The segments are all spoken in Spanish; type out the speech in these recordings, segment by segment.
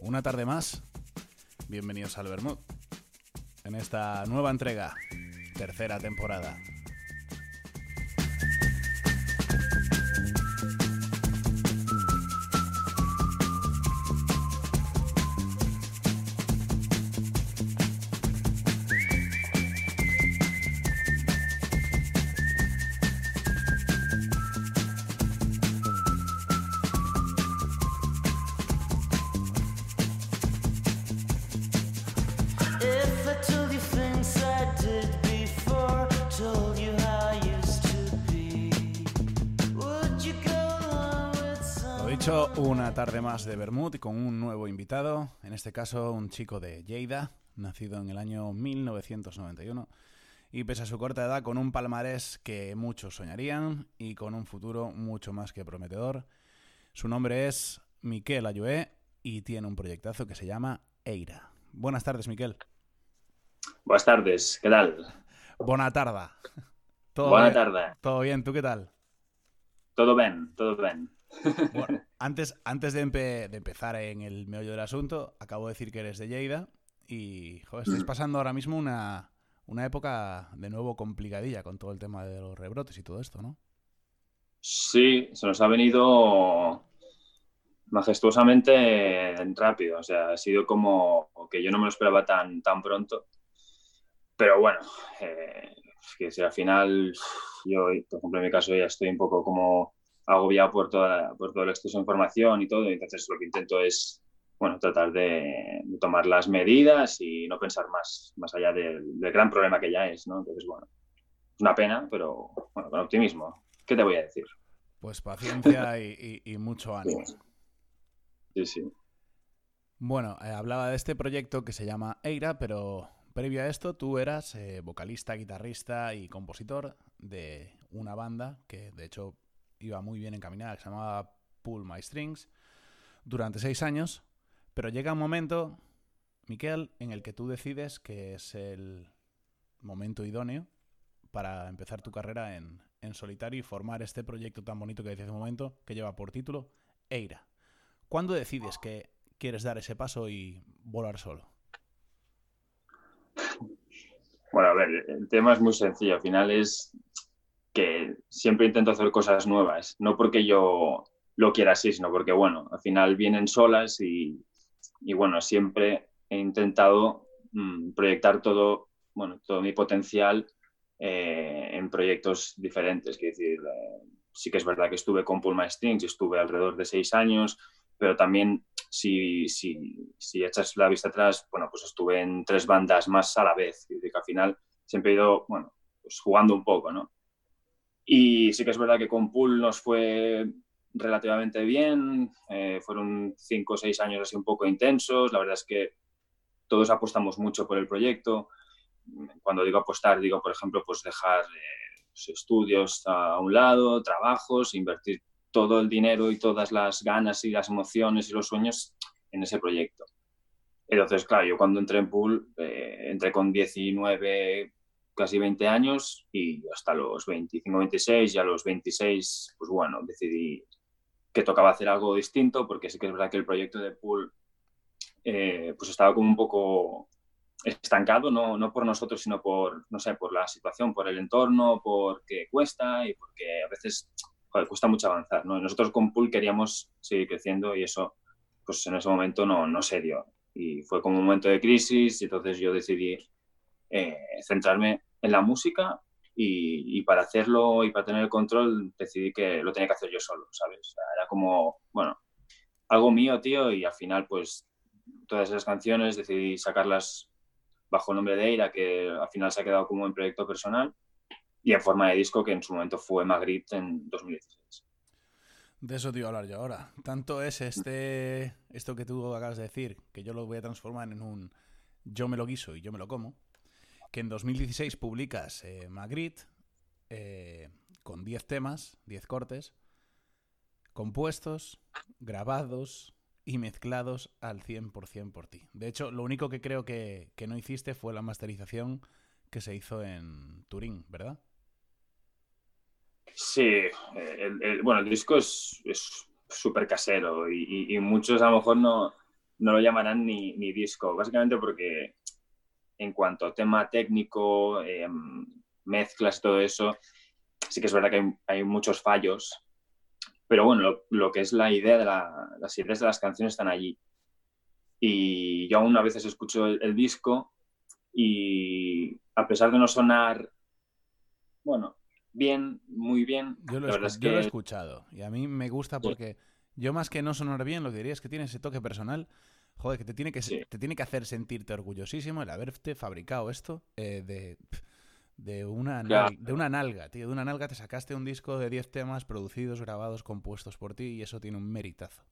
una tarde más. Bienvenidos al Bermud. En esta nueva entrega, tercera temporada. Tarde más de Bermud con un nuevo invitado, en este caso un chico de Lleida, nacido en el año 1991 y pese a su corta edad con un palmarés que muchos soñarían y con un futuro mucho más que prometedor. Su nombre es Miquel Ayué y tiene un proyectazo que se llama Eira. Buenas tardes, Miquel. Buenas tardes, ¿qué tal? Buena tarde. Buena tarde. ¿Todo bien? ¿Tú qué tal? Todo bien, todo bien. Bueno, antes, antes de, empezar en el meollo del asunto, acabo de decir que eres de Lleida y joder, estás mm. pasando ahora mismo una, época de nuevo complicadilla con todo el tema de los rebrotes y todo esto, ¿no? Sí, se nos ha venido majestuosamente rápido. O sea, ha sido como que yo no me lo esperaba tan, tan pronto. Pero bueno, eh, es que si al final yo, por ejemplo, en mi caso ya estoy un poco como agobiado por, toda, por todo el exceso de información y todo, entonces lo que intento es bueno, tratar de, tomar las medidas y no pensar más, más allá del, gran problema que ya es, ¿no? Entonces, bueno, es una pena, pero bueno, con optimismo. ¿Qué te voy a decir? Pues paciencia y, mucho ánimo. Sí, sí. Bueno, eh, hablaba de este proyecto que se llama Eira, pero previo a esto tú eras eh, vocalista, guitarrista y compositor de una banda que de hecho iba muy bien encaminada, que se llamaba Pull My Strings, durante seis años, pero llega un momento, Miquel, en el que tú decides que es el momento idóneo para empezar tu carrera en, solitario y formar este proyecto tan bonito que decía hace un momento, que lleva por título Eira. ¿Cuándo decides que quieres dar ese paso y volar solo? Bueno, a ver, el tema es muy sencillo. Al final es siempre intento hacer cosas nuevas, no porque yo lo quiera así, sino porque, bueno, al final vienen solas y, bueno, siempre he intentado mm, proyectar todo, bueno, todo mi potencial eh, en proyectos diferentes. Quiero decir, eh, sí que es verdad que estuve con Paul My Strings, estuve alrededor de seis años, pero también si, si, si, echas la vista atrás, bueno, pues estuve en tres bandas más a la vez. y que al final siempre he ido, bueno, pues jugando un poco, ¿no? Y sí que es verdad que con Pool nos fue relativamente bien, eh, fueron cinco o seis años así un poco intensos, la verdad es que todos apostamos mucho por el proyecto. Cuando digo apostar, digo, por ejemplo, pues dejar eh, estudios a un lado, trabajos, invertir todo el dinero y todas las ganas y las emociones y los sueños en ese proyecto. Entonces, claro, yo cuando entré en Pool, eh, entré con 19, casi 20 años y hasta los 25, 26 y a los 26, pues bueno, decidí que tocaba hacer algo distinto porque sí que es verdad que el proyecto de Pool eh, pues estaba como un poco estancado, no, no por nosotros, sino por, no sé, por la situación, por el entorno, porque cuesta y porque a veces cuesta mucho avanzar, ¿no? nosotros con Pool queríamos seguir creciendo y eso, pues en ese momento no, no se dio. Y fue como un momento de crisis y entonces yo decidí eh, centrarme en la música y, para hacerlo y para tener el control decidí que lo tenía que hacer yo solo, ¿sabes? era como, bueno, algo mío, tío, y al final pues todas esas canciones decidí sacarlas bajo el nombre de Eira, que al final se ha quedado como un proyecto personal, y en forma de disco que en su momento fue Magritte en 2016. De eso te iba a hablar yo ahora. Tanto es este esto que tú acabas de decir, que yo lo voy a transformar en un yo me lo guiso y yo me lo como, que en 2016 publicas eh, Magritte eh, con 10 temas, 10 cortes, compuestos, grabados y mezclados al 100% por ti. De hecho, lo único que creo que, no hiciste fue la masterización que se hizo en Turín, ¿verdad? Sí, bueno, el disco es súper casero y, muchos a lo mejor no, no lo llamarán ni, ni disco, básicamente porque en cuanto a tema técnico, em, mezclas, todo eso, sí que es verdad que hay, muchos fallos, pero bueno, lo, que es la idea de las ideas de las canciones están allí. Y yo aún a veces escucho el, disco y a pesar de no sonar, bueno, bien, muy bien, yo lo, he escuchado y a mí me gusta porque yo más que no sonar bien, lo que diría es que tiene ese toque personal joder, que te tiene que, te tiene que hacer sentirte orgullosísimo el haberte fabricado esto eh, de, de, una nalga, de una nalga, tío. De una nalga te sacaste un disco de 10 temas producidos, grabados, compuestos por ti y eso tiene un meritazo.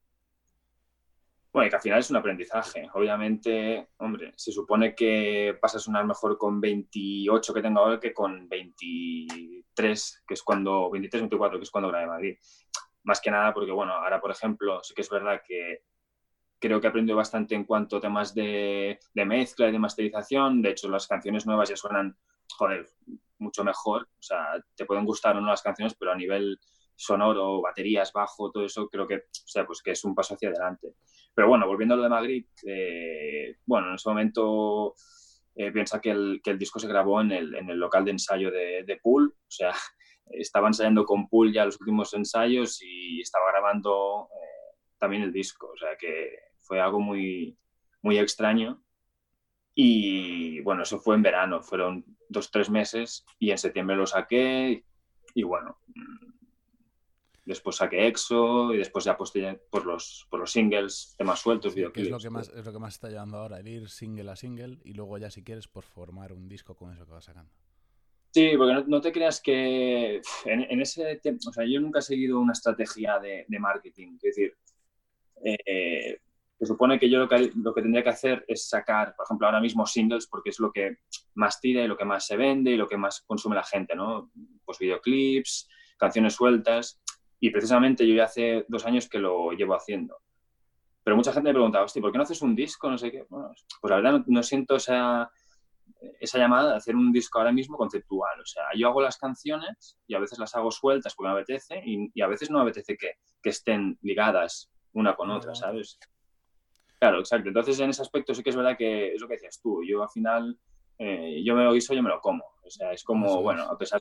Bueno, y que al final es un aprendizaje. Obviamente, hombre, se supone que vas a sonar mejor con 28 que tengo ahora que con 23, que es cuando, 23, 24, que es cuando grabé Madrid. Más que nada porque, bueno, ahora, por ejemplo, sí que es verdad que creo que he aprendido bastante en cuanto a temas de, mezcla y de masterización. De hecho, las canciones nuevas ya suenan, joder, mucho mejor. O sea, te pueden gustar o no las canciones, pero a nivel sonoro, baterías, bajo, todo eso, creo que, o sea, pues que es un paso hacia adelante. Pero bueno, volviendo a lo de Magritte, eh, bueno, en ese momento eh, piensa que el, que el, disco se grabó en el, en el local de ensayo de, de Pool, o sea, estaba ensayando con Pool ya los últimos ensayos y estaba grabando eh, también el disco, o sea que fue algo muy, muy extraño. Y bueno, eso fue en verano, fueron dos, tres meses y en septiembre lo saqué y bueno, mm, después saqué EXO y después ya posté por los, por los singles, temas sueltos, videoclips. Es lo, que más, es lo que más está llevando ahora, el ir single a single y luego ya si quieres por formar un disco con eso que vas sacando. Sí, porque no, te creas que en, ese o sea, yo nunca he seguido una estrategia de, de marketing, es decir, eh, se supone que yo lo que, lo que tendría que hacer es sacar, por ejemplo, ahora mismo singles porque es lo que más tira y lo que más se vende y lo que más consume la gente, ¿no? Pues videoclips, canciones sueltas y precisamente yo ya hace dos años que lo llevo haciendo. Pero mucha gente me pregunta, hostia, ¿por qué no haces un disco? No sé qué. Bueno, pues la verdad no, siento esa, esa llamada de hacer un disco ahora mismo conceptual. O sea, yo hago las canciones y a veces las hago sueltas porque me apetece y, y a veces no me apetece que, que estén ligadas una con otra, ¿sabes? Claro, exacto. Entonces, en ese aspecto sí que es verdad que es lo que decías tú. Yo al final, eh, yo me lo guiso, yo me lo como. O sea, es como, bueno, a pesar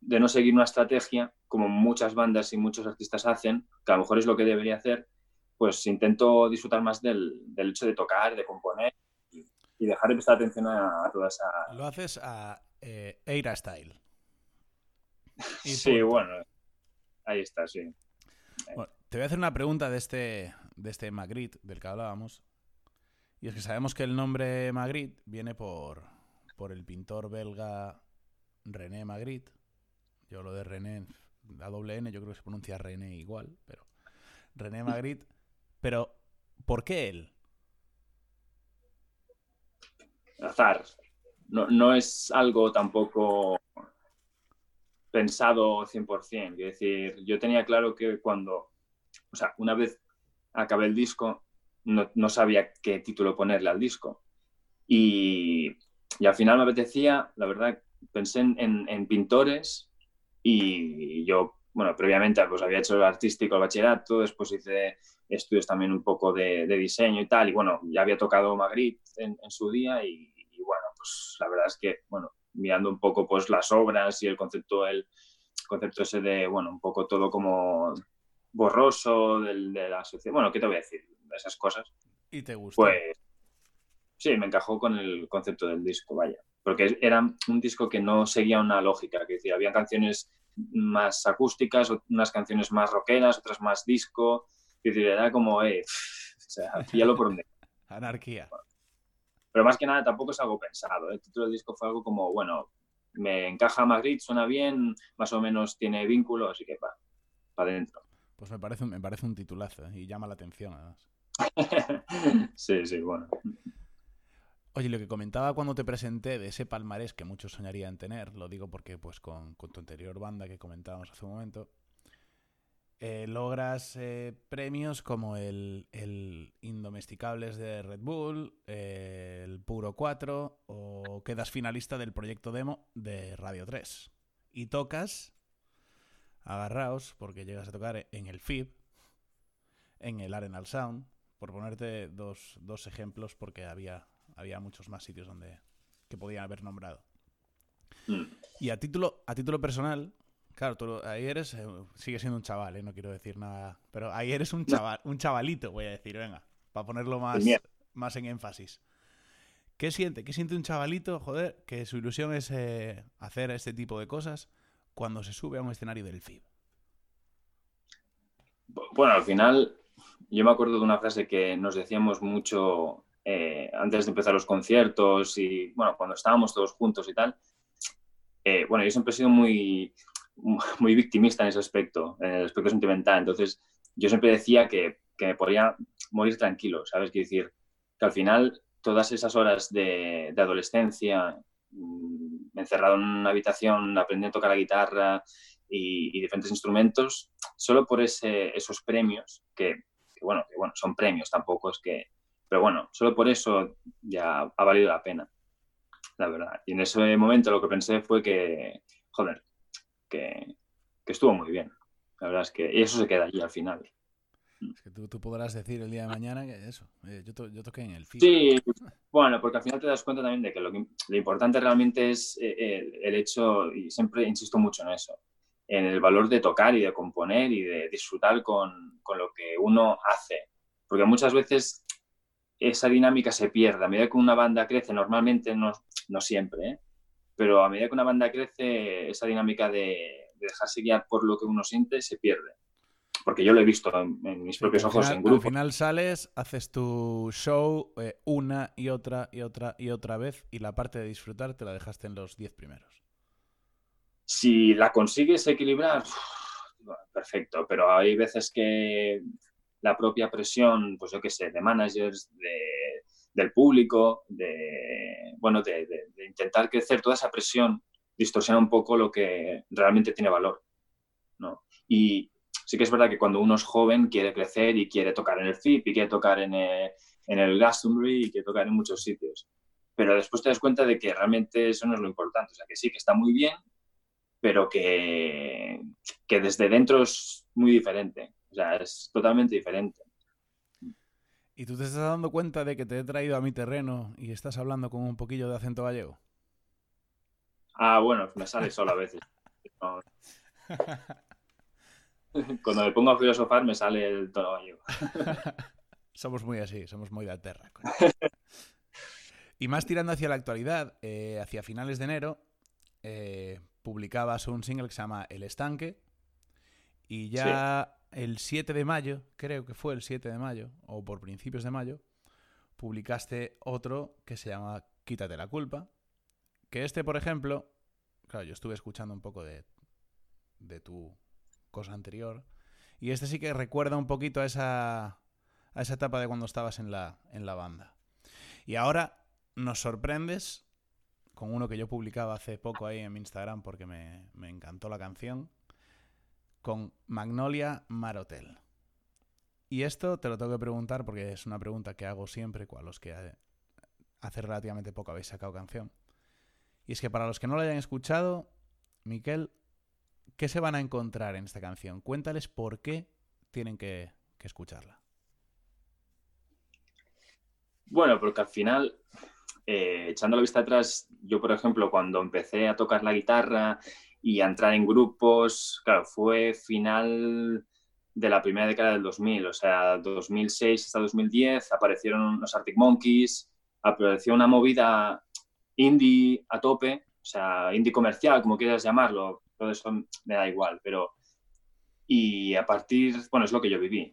de no seguir una estrategia, como muchas bandas y muchos artistas hacen, que a lo mejor es lo que debería hacer, pues intento disfrutar más del, hecho de tocar, de componer y, dejar de prestar atención a, toda esa... Lo haces a eh, Eira Style. sí, bueno, ahí está, sí. te voy a hacer una pregunta de este, de este Magritte del que hablábamos. Y es que sabemos que el nombre Magritte viene por, por el pintor belga René Magritte. Yo lo de René, la doble N, yo creo que se pronuncia René igual, pero René Magritte. Pero, ¿por qué él? Azar. No, no es algo tampoco pensado 100%. Es decir, yo tenía claro que cuando, o sea, una vez acabé el disco, no, sabía qué título ponerle al disco. Y, al final me apetecía, la verdad, pensé en, pintores y yo, bueno, previamente pues había hecho el artístico, el bachillerato, después hice estudios también un poco de, diseño y tal, y bueno, ya había tocado Magritte en, su día y, bueno, pues la verdad es que, bueno, mirando un poco pues las obras y el concepto, el concepto ese de, bueno, un poco todo como borroso del, de la sociedad. Bueno, ¿qué te voy a decir? Esas cosas. ¿Y te gustó? Pues sí, me encajó con el concepto del disco, vaya. Porque era un disco que no seguía una lógica, que decía, había canciones más acústicas, unas canciones más rockeras, otras más disco. Es decir, era como, eh, o sea, lo por donde. Anarquía. Pero más que nada tampoco es algo pensado. ¿eh? El título del disco fue algo como, bueno, me encaja Madrid, suena bien, más o menos tiene vínculo, así que va, para adentro. Pues me parece, me parece un titulazo ¿eh? y llama la atención además. sí, sí, bueno. Oye, lo que comentaba cuando te presenté de ese palmarés que muchos soñarían tener, lo digo porque pues con, tu anterior banda que comentábamos hace un momento, eh, logras eh, premios como el, el, Indomesticables de Red Bull, el Puro 4 o quedas finalista del proyecto demo de Radio 3. Y tocas agarraos porque llegas a tocar en el FIB, en el Arenal Sound, por ponerte dos, dos ejemplos, porque había, había muchos más sitios donde que podían haber nombrado. Mm. Y a título, a título personal, claro, tú ahí eres, eh, sigue siendo un chaval, ¿eh? no quiero decir nada, pero ahí eres un chaval, un chavalito, voy a decir, venga, para ponerlo más, más en énfasis. ¿Qué siente? ¿Qué siente un chavalito, joder, que su ilusión es eh, hacer este tipo de cosas cuando se sube a un escenario del FIB? Bueno, al final, yo me acuerdo de una frase que nos decíamos mucho eh, antes de empezar los conciertos y, bueno, cuando estábamos todos juntos y tal. Eh, bueno, yo siempre he sido muy, muy victimista en ese aspecto, en el aspecto sentimental. Entonces, yo siempre decía que, que me podía morir tranquilo, ¿sabes? Quiero decir, que al final todas esas horas de, de adolescencia, mm, encerrado en una habitación, aprendiendo a tocar la guitarra y, diferentes instrumentos, solo por ese, esos premios, que, bueno, que bueno, son premios, tampoco es que... Pero bueno, solo por eso ya ha valido la pena, la verdad. Y en ese momento lo que pensé fue que, joder, que, que estuvo muy bien. La verdad es que eso se queda allí al final. Es que tú, tú podrás decir el día de mañana que eso, eh, yo, to, yo, toqué en el FIB. Sí, bueno, porque al final te das cuenta también de que lo, que, lo importante realmente es eh, el, el, hecho, y siempre insisto mucho en eso, en el valor de tocar y de componer y de disfrutar con, con lo que uno hace. Porque muchas veces esa dinámica se pierde. A medida que una banda crece, normalmente no, no siempre, ¿eh? pero a medida que una banda crece, esa dinámica de, de, dejarse guiar por lo que uno siente se pierde. Porque yo lo he visto en, en mis sí, propios ojos final, en grupo. Al final sales, haces tu show eh, una y otra y otra y otra vez y la parte de disfrutar te la dejaste en los 10 primeros. Si la consigues equilibrar, perfecto, pero hay veces que la propia presión, pues yo qué sé, de managers, de, del público, de, bueno, de, de, de, intentar crecer, toda esa presión distorsiona un poco lo que realmente tiene valor, ¿no? Y sí que es verdad que cuando uno es joven quiere crecer y quiere tocar en el FIP y quiere tocar en el, en el Glastonbury y quiere tocar en muchos sitios, pero después te das cuenta de que realmente eso no es lo importante, o sea, que sí, que está muy bien, pero que, que desde dentro es muy diferente. O sea, es totalmente diferente. ¿Y tú te estás dando cuenta de que te he traído a mi terreno y estás hablando con un poquillo de acento gallego? Ah, bueno, me sale solo a veces. No. Cuando me pongo a filosofar me sale el gallego. somos muy así, somos muy de terra. y más tirando hacia la actualidad, eh, hacia finales de enero, eh, publicabas un single que se llama El Estanque y ya... Sí el 7 de mayo, creo que fue el 7 de mayo, o por principios de mayo, publicaste otro que se llama Quítate la culpa. Que este, por ejemplo, claro, yo estuve escuchando un poco de, de tu cosa anterior. Y este sí que recuerda un poquito a esa, a esa etapa de cuando estabas en la, en la banda. Y ahora nos sorprendes con uno que yo publicaba hace poco ahí en mi Instagram porque me, me encantó la canción con Magnolia Marotel. Y esto te lo tengo que preguntar porque es una pregunta que hago siempre a los que hace relativamente poco habéis sacado canción. Y es que para los que no lo hayan escuchado, Miquel, ¿qué se van a encontrar en esta canción? Cuéntales por qué tienen que, escucharla. Bueno, porque al final, eh, echando la vista atrás, yo por ejemplo, cuando empecé a tocar la guitarra y a entrar en grupos, claro, fue final de la primera década del 2000, o sea, 2006 hasta 2010 aparecieron los Arctic Monkeys, apareció una movida indie a tope, o sea, indie comercial, como quieras llamarlo, todo eso me da igual, pero... Y a partir, bueno, es lo que yo viví,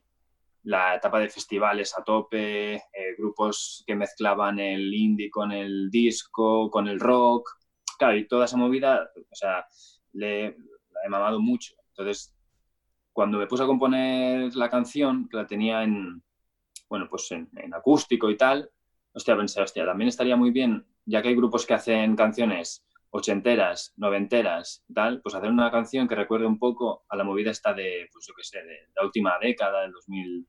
la etapa de festivales a tope, eh, grupos que mezclaban el indie con el disco, con el rock, claro, y toda esa movida, o sea, le, la he mamado mucho. Entonces, cuando me puse a componer la canción, que la tenía en, bueno, pues en, en, acústico y tal, hostia, pensé, hostia, también estaría muy bien, ya que hay grupos que hacen canciones ochenteras, noventeras, tal, pues hacer una canción que recuerde un poco a la movida esta de, pues yo qué sé, de la última década, del 2000,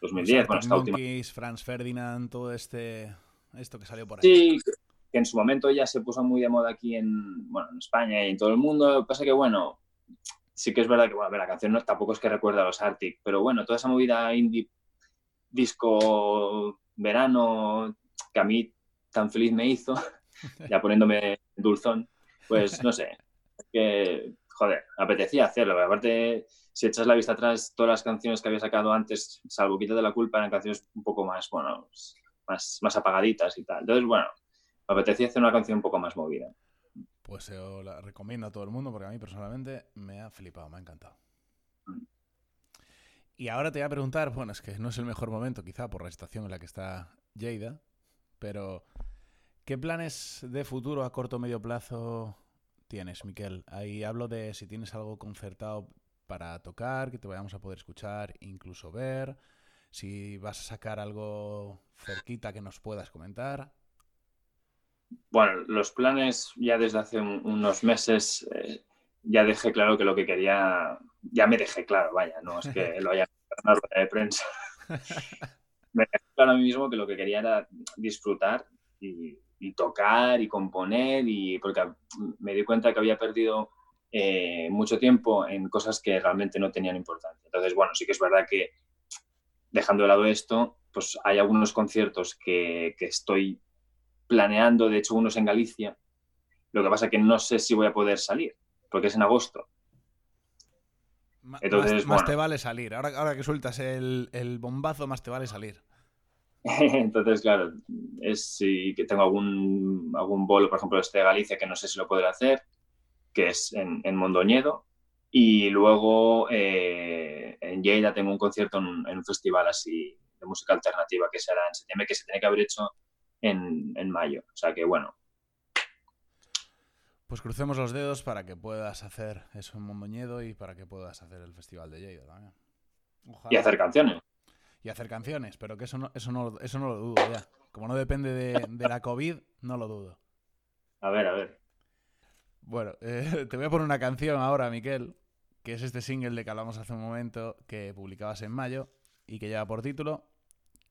2010, bueno, esta última... Franz Ferdinand, todo este, esto que salió por ahí. Sí, que en su momento ya se puso muy de moda aquí en, bueno, en España y en todo el mundo. Lo que pasa que, bueno, sí que es verdad que, bueno, a ver, la canción no, tampoco es que recuerda a los Arctic, pero bueno, toda esa movida indie disco verano que a mí tan feliz me hizo, ya poniéndome dulzón, pues no sé, que, joder, apetecía hacerlo. Aparte, si echas la vista atrás, todas las canciones que había sacado antes, salvo Quita de la Culpa, eran canciones un poco más, bueno, más, más apagaditas y tal. Entonces, bueno, me apetecía hacer una canción un poco más movida. Pues yo la recomiendo a todo el mundo porque a mí personalmente me ha flipado, me ha encantado. Mm. Y ahora te voy a preguntar, bueno, es que no es el mejor momento quizá por la situación en la que está Jada, pero ¿qué planes de futuro a corto o medio plazo tienes, Miquel? Ahí hablo de si tienes algo concertado para tocar, que te vayamos a poder escuchar, incluso ver, si vas a sacar algo cerquita que nos puedas comentar. Bueno, los planes ya desde hace unos meses eh, ya dejé claro que lo que quería, ya me dejé claro, vaya, no es que lo haya en una rueda de prensa. me dejé claro a mí mismo que lo que quería era disfrutar y, tocar y componer, y porque me di cuenta que había perdido eh, mucho tiempo en cosas que realmente no tenían importancia. Entonces, bueno, sí que es verdad que dejando de lado esto, pues hay algunos conciertos que, que estoy planeando, de hecho unos en Galicia. Lo que pasa es que no sé si voy a poder salir porque es en agosto. Entonces, más, te vale salir. Ahora, ahora que sueltas el, bombazo, más te vale salir. Entonces, claro, es si tengo algún, algún bolo, por ejemplo, este de Galicia, que no sé si lo podré hacer, que es en, en Mondoñedo. Y luego eh, en Lleida tengo un concierto en, un festival así de música alternativa que será en septiembre, que se tiene que haber hecho en, en mayo. O sea que, bueno, pues crucemos los dedos para que puedas hacer eso en Mondoñedo y para que puedas hacer el Festival de Lleida también. Y hacer canciones. Y hacer canciones, pero que eso no, eso no, eso no lo dudo ya. Como no depende de, la COVID, no lo dudo. A ver, a ver. Bueno, eh, te voy a poner una canción ahora, Miquel, que es este single de que hablamos hace un momento, que publicabas en mayo y que lleva por título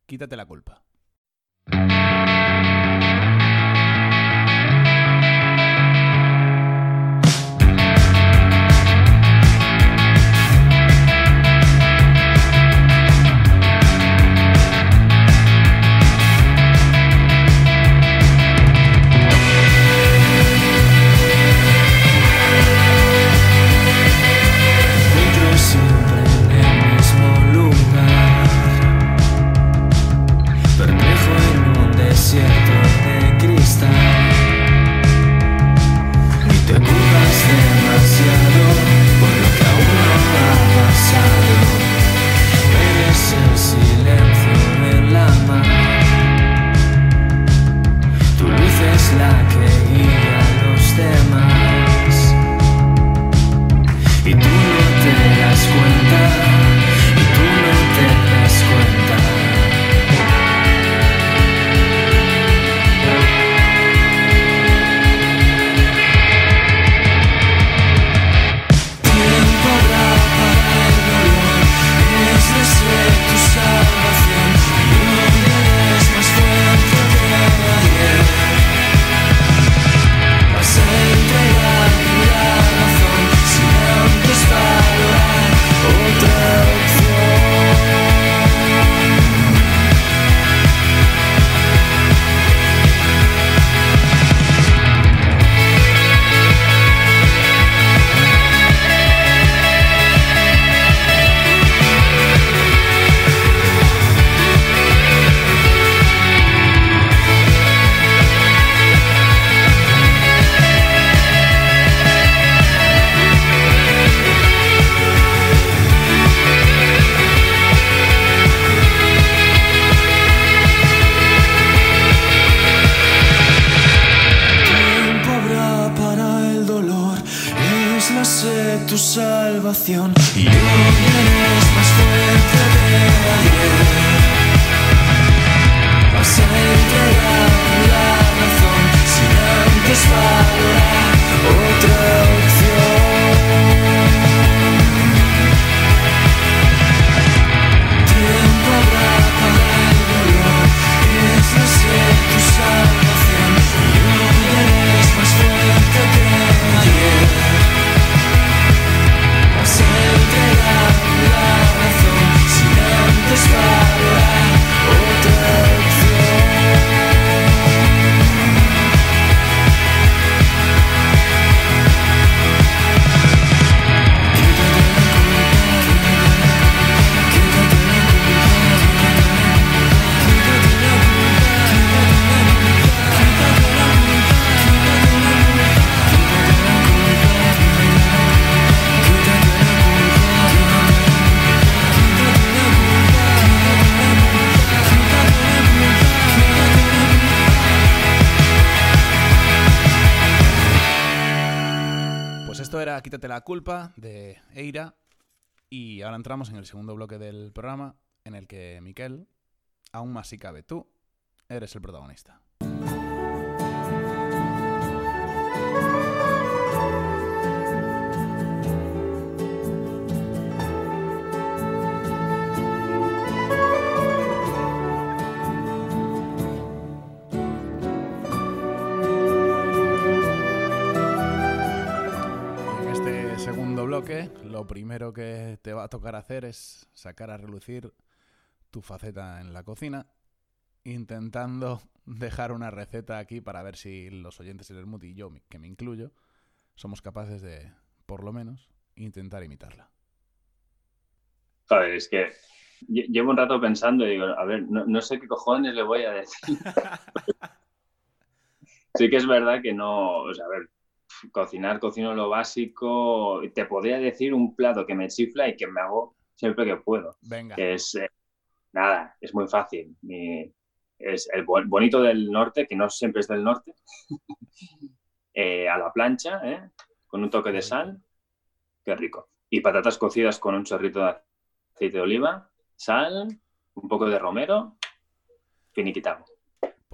Quítate la culpa. Culpa de Eira. Y ahora entramos en el segundo bloque del programa, en el que Miquel, aún más si cabe tú, eres el protagonista. Bloque, lo primero que te va a tocar hacer es sacar a relucir tu faceta en la cocina, intentando dejar una receta aquí para ver si los oyentes del Hermut y yo, que me incluyo, somos capaces de, por lo menos, intentar imitarla. Joder, es que lle- llevo un rato pensando y digo, a ver, no, no sé qué cojones le voy a decir. sí que es verdad que no, o sea, a ver, cocinar, cocino lo básico. Te podría decir un plato que me chifla y que me hago siempre que puedo. Venga, que es eh, nada, es muy fácil. Mi- es el bo- bonito del norte, que no siempre es del norte, Eh, a la plancha, ¿eh? con un toque de sal, qué rico. Y patatas cocidas con un chorrito de aceite de oliva, sal, un poco de romero, finiquitado.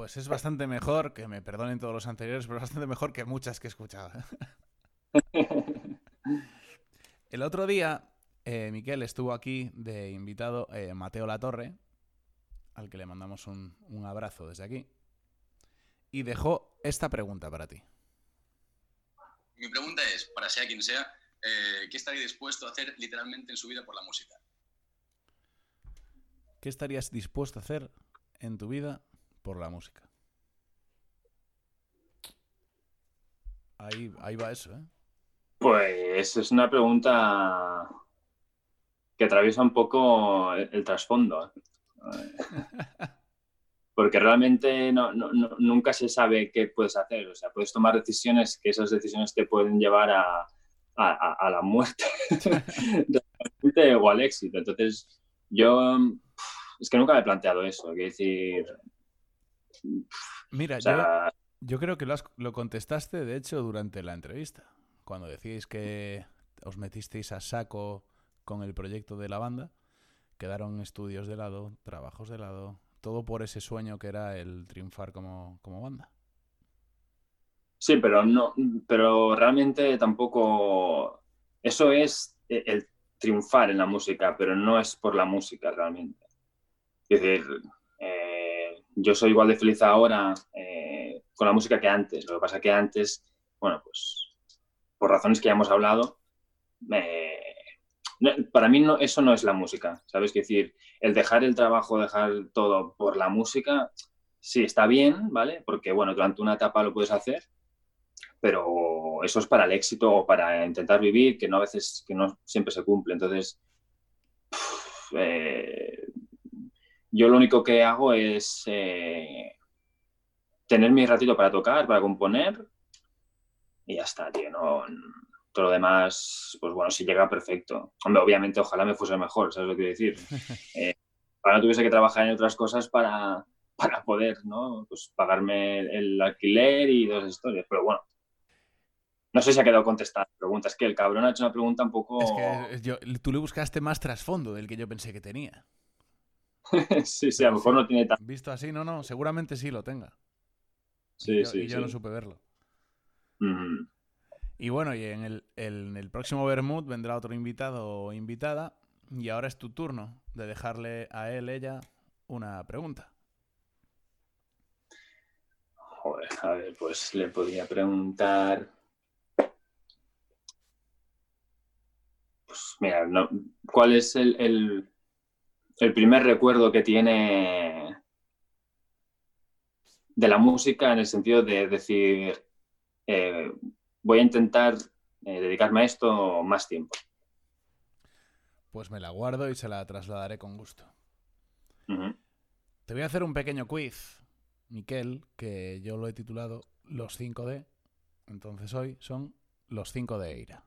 Pues es bastante mejor, que me perdonen todos los anteriores, pero es bastante mejor que muchas que he escuchado. El otro día, eh, Miquel estuvo aquí de invitado eh, Mateo Latorre, al que le mandamos un, un abrazo desde aquí, y dejó esta pregunta para ti. Mi pregunta es, para sea quien sea, eh, ¿qué estaría dispuesto a hacer literalmente en su vida por la música? ¿Qué estarías dispuesto a hacer en tu vida por la música? Ahí, ahí va eso, ¿eh? Pues es una pregunta que atraviesa un poco el, el trasfondo. ¿eh? Porque realmente no- no- no- nunca se sabe qué puedes hacer. O sea, puedes tomar decisiones que esas decisiones te pueden llevar a, a- la muerte o al éxito. Entonces, yo es que nunca me he planteado eso. Quiero decir, Mira, o yo, sea, yo creo que lo, has- lo contestaste, de hecho, durante la entrevista. Cuando decíais que os metisteis a saco con el proyecto de la banda, quedaron estudios de lado, trabajos de lado, todo por ese sueño que era el triunfar como, como banda. Sí, pero no, pero realmente tampoco. Eso es e- el triunfar en la música, pero no es por la música realmente. Es decir, eh, yo soy igual de feliz ahora eh, con la música que antes. Lo que pasa que antes, bueno, pues por razones que ya hemos hablado, para mí no, eso no es la música, ¿sabes? Es decir, el dejar el trabajo, dejar todo por la música, sí, está bien, ¿vale? Porque, bueno, durante una etapa lo puedes hacer, pero eso es para el éxito o para intentar vivir, que no a veces, que no siempre se cumple. Entonces, pff, eh, yo lo único que hago es eh, tener mi ratito para tocar, para componer, y ya está, tío. No, todo lo demás, pues bueno, si llega perfecto. Hombre, obviamente, ojalá me fuese mejor, ¿sabes lo que quiero decir? Eh, para no tuviese que trabajar en otras cosas para, para poder, ¿no? Pues pagarme el, el alquiler y dos historias. Pero bueno, no sé si ha quedado contestada la pregunta. Es que el cabrón ha hecho una pregunta un poco... Es que yo- tú le buscaste más trasfondo del que yo pensé que tenía. sí, sí, a lo mejor no tiene tan... Visto así, no, no, seguramente sí lo tenga. Sí, y yo, sí, y yo sí. no supe verlo. Y bueno, y en el, en el próximo Bermud vendrá otro invitado o invitada. Y ahora es tu turno de dejarle a él, ella, una pregunta. Joder, a ver, pues le podría preguntar... Pues mira, no- ¿cuál es el, el, el primer recuerdo que tiene de la música en el sentido de decir, eh, voy a intentar eh, dedicarme a esto más tiempo? Pues me la guardo y se la trasladaré con gusto. Te voy a hacer un pequeño quiz, Miquel, que yo lo he titulado Los 5D. Entonces hoy son Los 5 de Eira.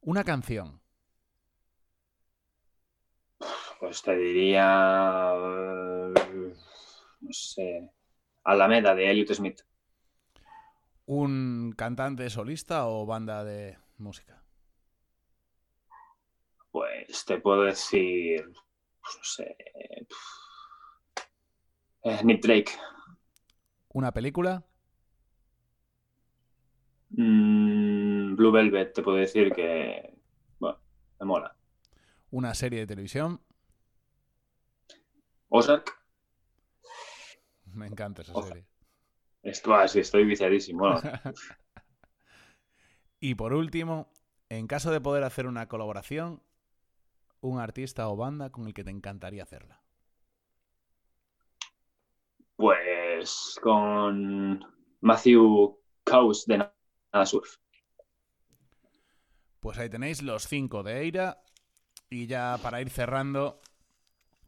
Una canción. Pues te diría, eh, no sé, Alameda de Elliot Smith. ¿Un cantante solista o banda de música? Pues te puedo decir, pues no sé, eh, Nick Drake. ¿Una película? Mm, Blue Velvet, te puedo decir que, bueno, me mola. ¿Una serie de televisión? Ozark. Me encanta esa Ozark. serie. Esto, ah, sí, estoy viciadísimo. Bueno, y por último, en caso de poder hacer una colaboración, un artista o banda con el que te encantaría hacerla. pues con Matthew Caus de Nada Surf. Pues ahí tenéis los cinco de Eira. Y ya para ir cerrando,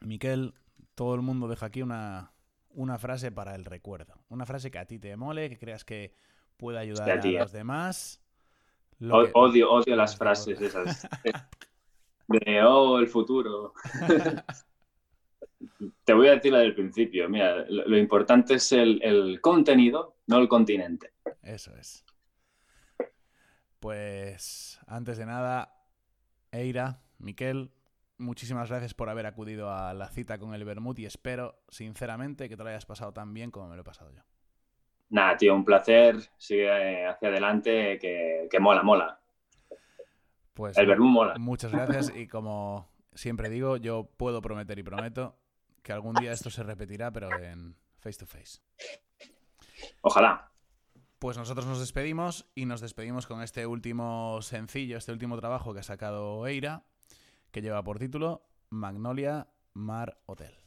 Miquel, todo el mundo deja aquí una, una frase para el recuerdo. Una frase que a ti te mole, que creas que puede ayudar a los demás. Lo O- que- Odio, odio las frases esas. De, oh, el futuro. Te voy a decir la del principio. Mira, lo, lo importante es el, el contenido, no el continente. Eso es. Pues antes de nada, Eira, Miquel, muchísimas gracias por haber acudido a la cita con el Bermud y espero, sinceramente, que te lo hayas pasado tan bien como me lo he pasado yo. Nada, tío, un placer. Sigue hacia adelante, que, que mola, mola. Pues El vermú mola. muchas gracias y como siempre digo, yo puedo prometer y prometo que algún día esto se repetirá, pero en face to face. Ojalá. Pues nosotros nos despedimos y nos despedimos con este último sencillo, este último trabajo que ha sacado Eira, que lleva por título Magnolia Mar Hotel.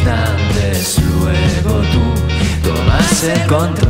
Instantes, luego tú tomas el control.